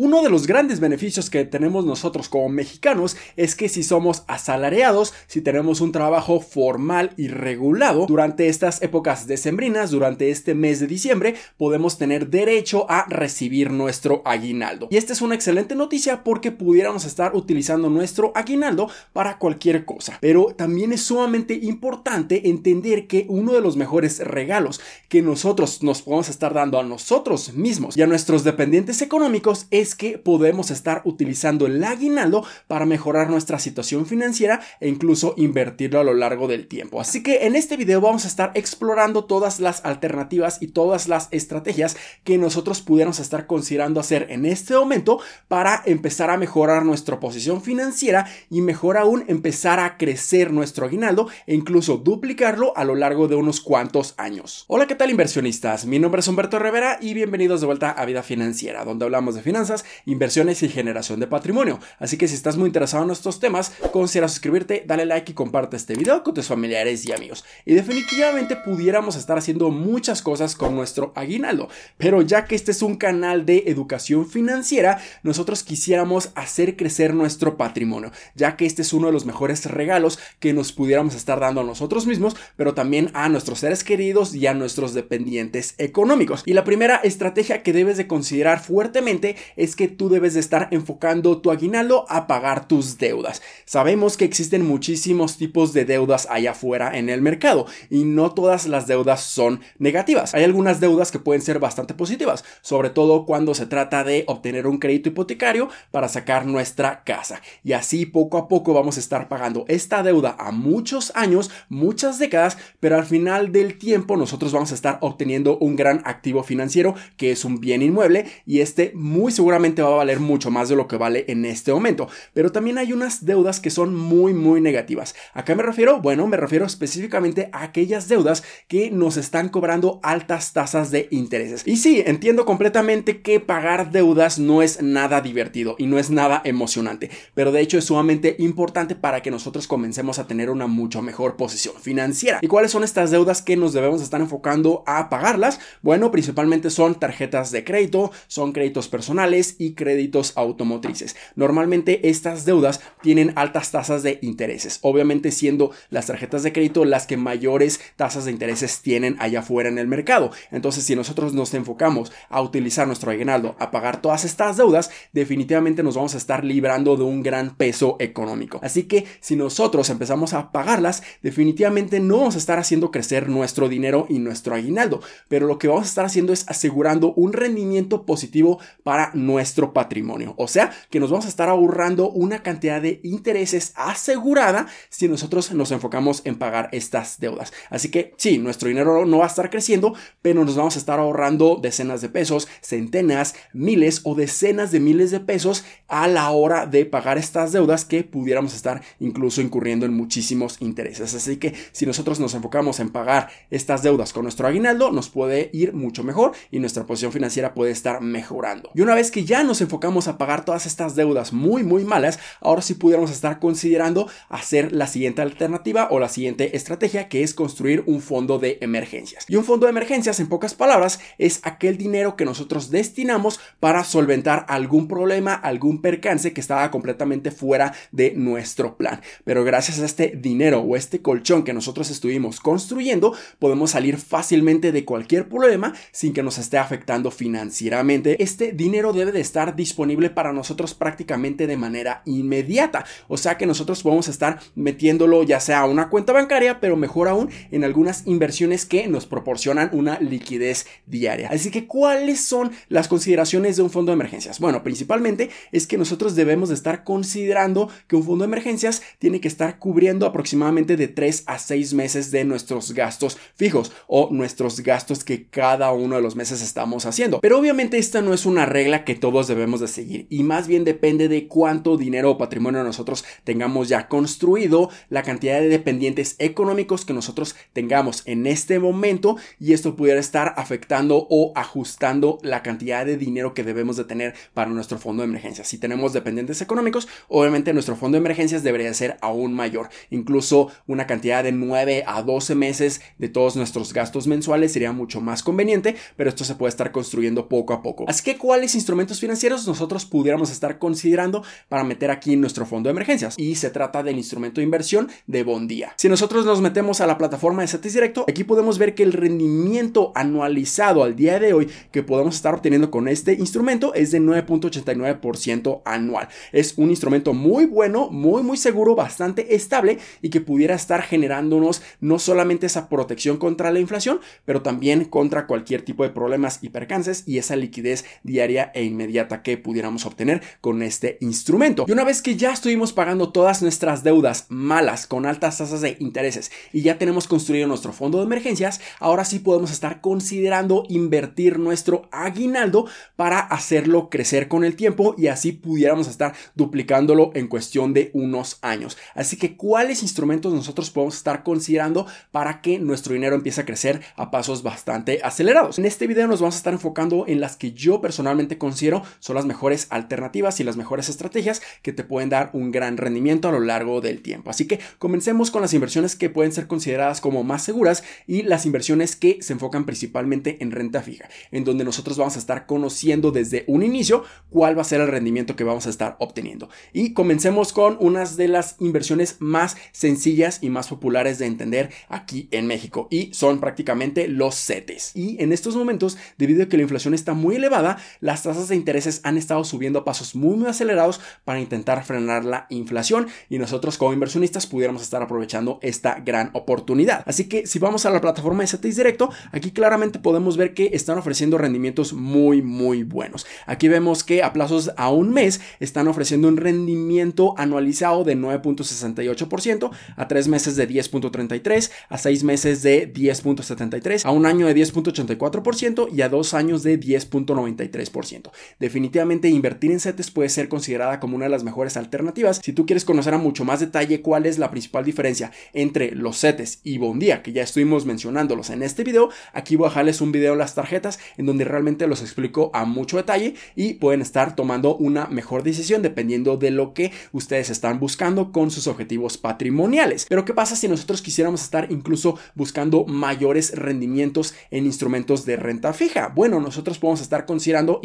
Uno de los grandes beneficios que tenemos nosotros como mexicanos es que si somos asalariados, si tenemos un trabajo formal y regulado durante estas épocas decembrinas, durante este mes de diciembre, podemos tener derecho a recibir nuestro aguinaldo. Y esta es una excelente noticia porque pudiéramos estar utilizando nuestro aguinaldo para cualquier cosa. Pero también es sumamente importante entender que uno de los mejores regalos que nosotros nos podemos estar dando a nosotros mismos y a nuestros dependientes económicos es que podemos estar utilizando el aguinaldo para mejorar nuestra situación financiera e incluso invertirlo a lo largo del tiempo. Así que en este video vamos a estar explorando todas las alternativas y todas las estrategias que nosotros pudiéramos estar considerando hacer en este momento para empezar a mejorar nuestra posición financiera y mejor aún empezar a crecer nuestro aguinaldo e incluso duplicarlo a lo largo de unos cuantos años. Hola, ¿qué tal inversionistas? Mi nombre es Humberto Rivera y bienvenidos de vuelta a Vida Financiera, donde hablamos de finanzas inversiones y generación de patrimonio. Así que si estás muy interesado en estos temas, considera suscribirte, dale like y comparte este video con tus familiares y amigos. Y definitivamente pudiéramos estar haciendo muchas cosas con nuestro aguinaldo, pero ya que este es un canal de educación financiera, nosotros quisiéramos hacer crecer nuestro patrimonio, ya que este es uno de los mejores regalos que nos pudiéramos estar dando a nosotros mismos, pero también a nuestros seres queridos y a nuestros dependientes económicos. Y la primera estrategia que debes de considerar fuertemente es que tú debes de estar enfocando tu aguinaldo a pagar tus deudas. Sabemos que existen muchísimos tipos de deudas allá afuera en el mercado y no todas las deudas son negativas. Hay algunas deudas que pueden ser bastante positivas, sobre todo cuando se trata de obtener un crédito hipotecario para sacar nuestra casa. Y así poco a poco vamos a estar pagando esta deuda a muchos años, muchas décadas, pero al final del tiempo nosotros vamos a estar obteniendo un gran activo financiero que es un bien inmueble y este muy seguro seguramente va a valer mucho más de lo que vale en este momento. Pero también hay unas deudas que son muy, muy negativas. ¿A qué me refiero? Bueno, me refiero específicamente a aquellas deudas que nos están cobrando altas tasas de intereses. Y sí, entiendo completamente que pagar deudas no es nada divertido y no es nada emocionante, pero de hecho es sumamente importante para que nosotros comencemos a tener una mucho mejor posición financiera. ¿Y cuáles son estas deudas que nos debemos estar enfocando a pagarlas? Bueno, principalmente son tarjetas de crédito, son créditos personales, y créditos automotrices. Normalmente estas deudas tienen altas tasas de intereses, obviamente siendo las tarjetas de crédito las que mayores tasas de intereses tienen allá afuera en el mercado. Entonces, si nosotros nos enfocamos a utilizar nuestro aguinaldo a pagar todas estas deudas, definitivamente nos vamos a estar librando de un gran peso económico. Así que si nosotros empezamos a pagarlas, definitivamente no vamos a estar haciendo crecer nuestro dinero y nuestro aguinaldo, pero lo que vamos a estar haciendo es asegurando un rendimiento positivo para nuestro patrimonio. O sea, que nos vamos a estar ahorrando una cantidad de intereses asegurada si nosotros nos enfocamos en pagar estas deudas. Así que sí, nuestro dinero no va a estar creciendo, pero nos vamos a estar ahorrando decenas de pesos, centenas, miles o decenas de miles de pesos a la hora de pagar estas deudas que pudiéramos estar incluso incurriendo en muchísimos intereses. Así que si nosotros nos enfocamos en pagar estas deudas con nuestro aguinaldo, nos puede ir mucho mejor y nuestra posición financiera puede estar mejorando. Y una vez que ya nos enfocamos a pagar todas estas deudas muy muy malas, ahora sí pudiéramos estar considerando hacer la siguiente alternativa o la siguiente estrategia que es construir un fondo de emergencias. Y un fondo de emergencias, en pocas palabras, es aquel dinero que nosotros destinamos para solventar algún problema, algún percance que estaba completamente fuera de nuestro plan. Pero gracias a este dinero o este colchón que nosotros estuvimos construyendo, podemos salir fácilmente de cualquier problema sin que nos esté afectando financieramente. Este dinero debe de estar disponible para nosotros prácticamente de manera inmediata. O sea que nosotros podemos estar metiéndolo ya sea a una cuenta bancaria, pero mejor aún en algunas inversiones que nos proporcionan una liquidez diaria. Así que, ¿cuáles son las consideraciones de un fondo de emergencias? Bueno, principalmente es que nosotros debemos de estar considerando que un fondo de emergencias tiene que estar cubriendo aproximadamente de 3 a 6 meses de nuestros gastos fijos o nuestros gastos que cada uno de los meses estamos haciendo. Pero obviamente esta no es una regla que todos debemos de seguir y más bien depende de cuánto dinero o patrimonio nosotros tengamos ya construido, la cantidad de dependientes económicos que nosotros tengamos en este momento y esto pudiera estar afectando o ajustando la cantidad de dinero que debemos de tener para nuestro fondo de emergencias. Si tenemos dependientes económicos, obviamente nuestro fondo de emergencias debería ser aún mayor. Incluso una cantidad de 9 a 12 meses de todos nuestros gastos mensuales sería mucho más conveniente, pero esto se puede estar construyendo poco a poco. Así que, ¿cuáles instrumentos financieros nosotros pudiéramos estar considerando para meter aquí en nuestro fondo de emergencias. Y se trata del instrumento de inversión de Bondía. Si nosotros nos metemos a la plataforma de CETES Directo, aquí podemos ver que el rendimiento anualizado al día de hoy que podemos estar obteniendo con este instrumento es de 9.89% anual. Es un instrumento muy bueno, muy muy seguro, bastante estable y que pudiera estar generándonos no solamente esa protección contra la inflación, pero también contra cualquier tipo de problemas y percances y esa liquidez diaria e inmediata que pudiéramos obtener con este instrumento. Y una vez que ya estuvimos pagando todas nuestras deudas malas con altas tasas de intereses y ya tenemos construido nuestro fondo de emergencias, ahora sí podemos estar considerando invertir nuestro aguinaldo para hacerlo crecer con el tiempo y así pudiéramos estar duplicándolo en cuestión de unos años. Así que, ¿cuáles instrumentos nosotros podemos estar considerando para que nuestro dinero empiece a crecer a pasos bastante acelerados? En este video nos vamos a estar enfocando en las que yo personalmente considero son las mejores alternativas y las mejores estrategias que te pueden dar un gran rendimiento a lo largo del tiempo. Así que comencemos con las inversiones que pueden ser consideradas como más seguras y las inversiones que se enfocan principalmente en renta fija, en donde nosotros vamos a estar conociendo desde un inicio cuál va a ser el rendimiento que vamos a estar obteniendo. Y comencemos con unas de las inversiones más sencillas y más populares de entender aquí en México y son prácticamente los CETES. Y en estos momentos, debido a que la inflación está muy elevada, las tasas de intereses han estado subiendo a pasos muy, acelerados para intentar frenar la inflación y nosotros como inversionistas pudiéramos estar aprovechando esta gran oportunidad. Así que si vamos a la plataforma de CETES Directo, aquí claramente podemos ver que están ofreciendo rendimientos muy, muy buenos. Aquí vemos que a plazos a un mes están ofreciendo un rendimiento anualizado de 9.68%, a tres meses de 10.33%, a seis meses de 10.73%, a un año de 10.84% y a dos años de 10.93%. Definitivamente invertir en CETES puede ser considerada como una de las mejores alternativas. Si tú quieres conocer a mucho más detalle cuál es la principal diferencia entre los CETES y Bondía, que ya estuvimos mencionándolos en este video, aquí voy a dejarles un video en las tarjetas en donde realmente los explico a mucho detalle y pueden estar tomando una mejor decisión dependiendo de lo que ustedes están buscando con sus objetivos patrimoniales. Pero ¿qué pasa si nosotros quisiéramos estar incluso buscando mayores rendimientos en instrumentos de renta fija? Bueno, nosotros podemos estar considerando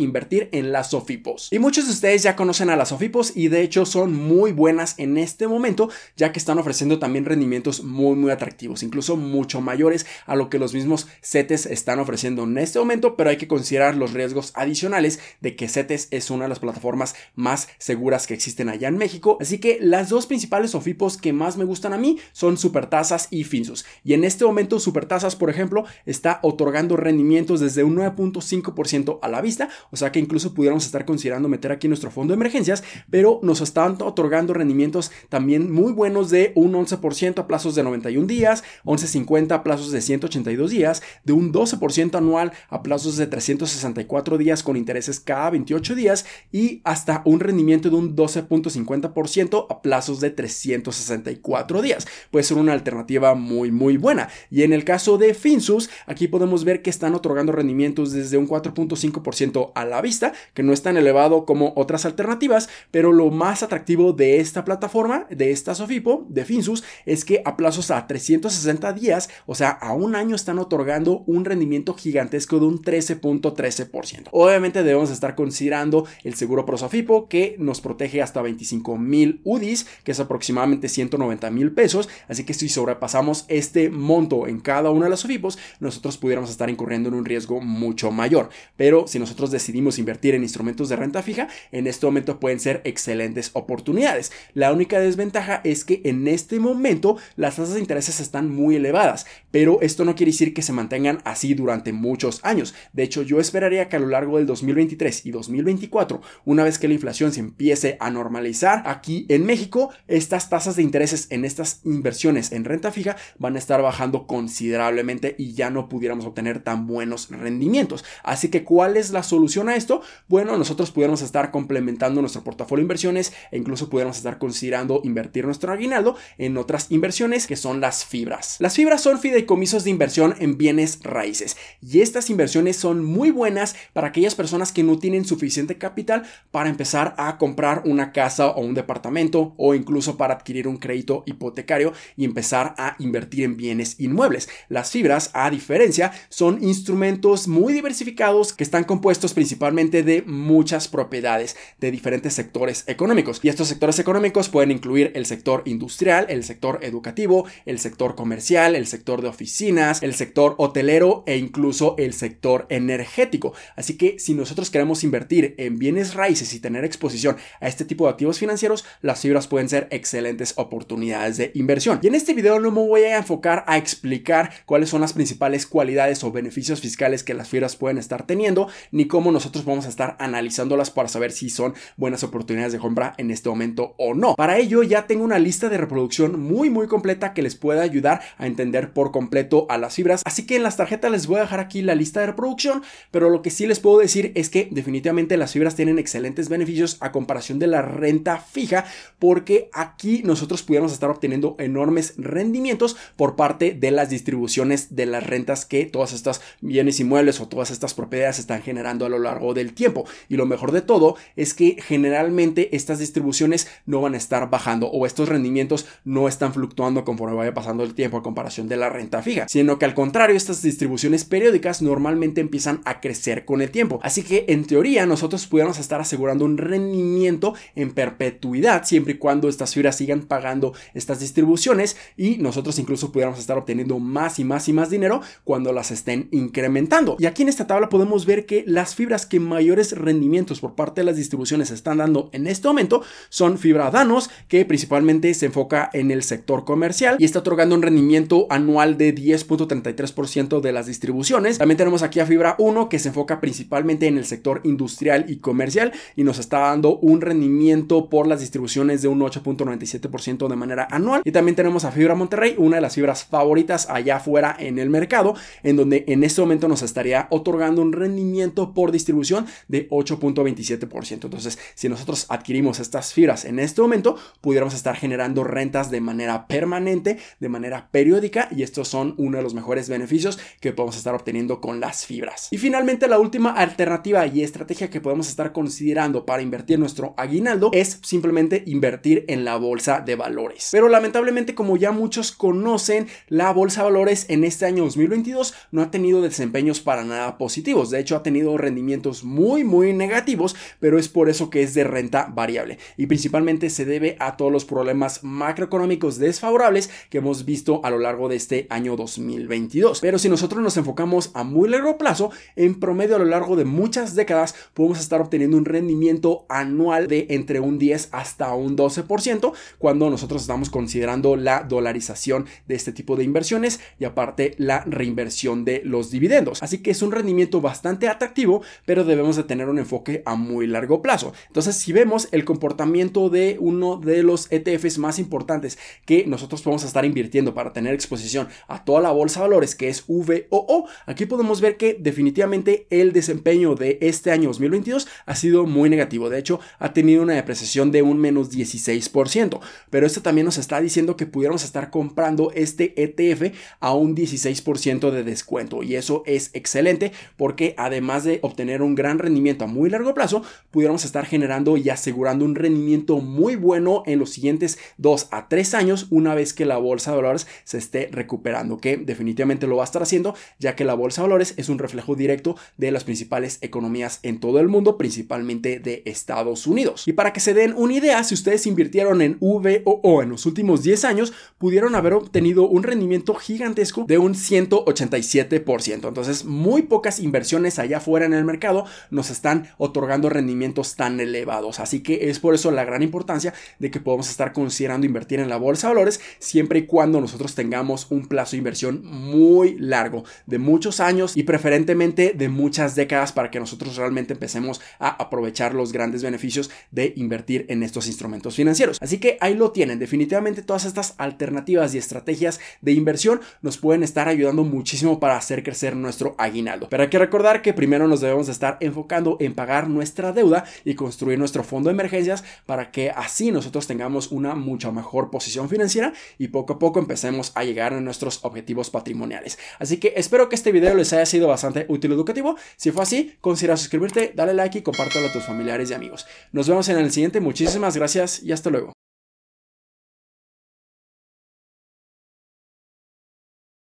en las SOFIPOS. Y muchos de ustedes ya conocen a las SOFIPOS y de hecho son muy buenas en este momento ya que están ofreciendo también rendimientos muy muy atractivos, incluso mucho mayores a lo que los mismos CETES están ofreciendo en este momento, pero hay que considerar los riesgos adicionales de que CETES es una de las plataformas más seguras que existen allá en México. Así que las dos principales SOFIPOS que más me gustan a mí son Supertasas y Finsus. Y en este momento Supertasas, por ejemplo, está otorgando rendimientos desde un 9.5% a la vista, o sea que incluso pudiéramos estar considerando meter aquí nuestro fondo de emergencias, pero nos están otorgando rendimientos también muy buenos de un 11% a plazos de 91 días, 11.50 a plazos de 182 días, de un 12% anual a plazos de 364 días con intereses cada 28 días y hasta un rendimiento de un 12.50% a plazos de 364 días. Puede ser una alternativa muy muy buena. Y en el caso de Finsus, aquí podemos ver que están otorgando rendimientos desde un 4.5% a la vista, que no es tan elevado como otras alternativas, pero lo más atractivo de esta plataforma, de esta Sofipo, de Finsus, es que a plazos a 360 días, o sea, a un año están otorgando un rendimiento gigantesco de un 13.13%. Obviamente debemos estar considerando el seguro Prosofipo que nos protege hasta 25 mil UDIs, que es aproximadamente 190 mil pesos. Así que si sobrepasamos este monto en cada una de las Sofipos, nosotros pudiéramos estar incurriendo en un riesgo mucho mayor. Pero si nosotros decidimos invertir en instrumentos de renta fija, en este momento pueden ser excelentes oportunidades. La única desventaja es que en este momento las tasas de intereses están muy elevadas, pero esto no quiere decir que se mantengan así durante muchos años. De hecho, yo esperaría que a lo largo del 2023 y 2024, una vez que la inflación se empiece a normalizar aquí en México, estas tasas de intereses en estas inversiones en renta fija van a estar bajando considerablemente y ya no pudiéramos obtener tan buenos rendimientos. Así que, ¿cuál es la solución a esto? Bueno, nosotros pudiéramos estar complementando nuestro portafolio de inversiones e incluso pudiéramos estar considerando invertir nuestro aguinaldo en otras inversiones que son las fibras. Las fibras son fideicomisos de inversión en bienes raíces y estas inversiones son muy buenas para aquellas personas que no tienen suficiente capital para empezar a comprar una casa o un departamento o incluso para adquirir un crédito hipotecario y empezar a invertir en bienes inmuebles. Las fibras, a diferencia, son instrumentos muy diversificados que están compuestos principalmente de muchas propiedades de diferentes sectores económicos. Y estos sectores económicos pueden incluir el sector industrial, el sector educativo, el sector comercial, el sector de oficinas, el sector hotelero e incluso el sector energético. Así que si nosotros queremos invertir en bienes raíces y tener exposición a este tipo de activos financieros, las fibras pueden ser excelentes oportunidades de inversión. Y en este video no me voy a enfocar a explicar cuáles son las principales cualidades o beneficios fiscales que las fibras pueden estar teniendo, ni cómo nosotros vamos a estar analizándolas para saber si son buenas oportunidades de compra en este momento o no. Para ello ya tengo una lista de reproducción muy muy completa que les puede ayudar a entender por completo a las fibras. Así que en las tarjetas les voy a dejar aquí la lista de reproducción, pero lo que sí les puedo decir es que definitivamente las fibras tienen excelentes beneficios a comparación de la renta fija, porque aquí nosotros pudiéramos estar obteniendo enormes rendimientos por parte de las distribuciones de las rentas que todas estas bienes inmuebles o todas estas propiedades están generando a lo largo del tiempo. Y lo mejor de todo es que generalmente estas distribuciones no van a estar bajando o estos rendimientos no están fluctuando conforme vaya pasando el tiempo a comparación de la renta fija, sino que al contrario, estas distribuciones periódicas normalmente empiezan a crecer con el tiempo. Así que en teoría nosotros pudiéramos estar asegurando un rendimiento en perpetuidad siempre y cuando estas fibras sigan pagando estas distribuciones y nosotros incluso pudiéramos estar obteniendo más y más y más dinero cuando las estén incrementando. Y aquí en esta tabla podemos ver que las fibras que mayores rendimientos por parte de las distribuciones están dando en este momento son fibra Danos, que principalmente se enfoca en el sector comercial y está otorgando un rendimiento anual de 10.33% de las distribuciones. También tenemos aquí a Fibra 1, que se enfoca principalmente en el sector industrial y comercial y nos está dando un rendimiento por las distribuciones de un 8.97% de manera anual. Y también tenemos a Fibra Monterrey, una de las fibras favoritas allá afuera en el mercado, en donde en este momento nos estaría otorgando un rendimiento por distribución de 8.27%. Entonces, si nosotros adquirimos estas fibras en este momento, pudiéramos estar generando rentas de manera permanente, de manera periódica, y estos son uno de los mejores beneficios que podemos estar obteniendo con las fibras. Y finalmente, la última alternativa y estrategia que podemos estar considerando para invertir nuestro aguinaldo es simplemente invertir en la bolsa de valores. Pero lamentablemente, como ya muchos conocen, la bolsa de valores en este año 2022 no ha tenido desempeños para nada positivos. De hecho, ha tenido rendimientos muy, muy negativos, pero es por eso que es de renta variable. Y principalmente se debe a todos los problemas macroeconómicos desfavorables que hemos visto a lo largo de este año 2022. Pero si nosotros nos enfocamos a muy largo plazo, en promedio a lo largo de muchas décadas podemos estar obteniendo un rendimiento anual de entre un 10 hasta un 12% cuando nosotros estamos considerando la dolarización de este tipo de inversiones y aparte la reinversión de los dividendos. Así que es un rendimiento bastante atractivo, pero debemos de tener un enfoque a muy largo plazo. Entonces, si vemos el comportamiento de uno de los ETFs más importantes que nosotros podemos estar invirtiendo para tener exposición a toda la bolsa de valores, que es VOO, aquí podemos ver que definitivamente el desempeño de este año 2022 ha sido muy negativo. De hecho, ha tenido una depreciación de un menos 16%. Pero esto también nos está diciendo que pudiéramos estar comprando este ETF a un 16% de descuento. Y eso es excelente porque además de obtener un gran rendimiento a muy largo plazo, pudiéramos estar generando y asegurando un rendimiento muy bueno en los siguientes 2 a 3 años una vez que la bolsa de valores se esté recuperando, que definitivamente lo va a estar haciendo ya que la bolsa de valores es un reflejo directo de las principales economías en todo el mundo, principalmente de Estados Unidos. Y para que se den una idea, si ustedes invirtieron en VOO en los últimos 10 años, pudieron haber obtenido un rendimiento gigantesco de un 187%. Entonces, muy pocas inversiones allá afuera en el mercado nos están otorgando rendimientos tan elevados. Así que es por eso la gran importancia de que podamos estar considerando invertir en la bolsa de valores siempre y cuando nosotros tengamos un plazo de inversión muy largo, de muchos años y preferentemente de muchas décadas para que nosotros realmente empecemos a aprovechar los grandes beneficios de invertir en estos instrumentos financieros. Así que ahí lo tienen. Definitivamente todas estas alternativas y estrategias de inversión nos pueden estar ayudando muchísimo para hacer crecer nuestro aguinaldo. Pero hay que recordar que primero nos debemos de estar enfocando en pagar nuestra deuda y construir nuestro fondo de emergencias para que así nosotros tengamos una mucho mejor posición financiera y poco a poco empecemos a llegar a nuestros objetivos patrimoniales. Así que espero que este video les haya sido bastante útil y educativo. Si fue así, considera suscribirte, dale like y compártelo a tus familiares y amigos. Nos vemos en el siguiente. Muchísimas gracias y hasta luego.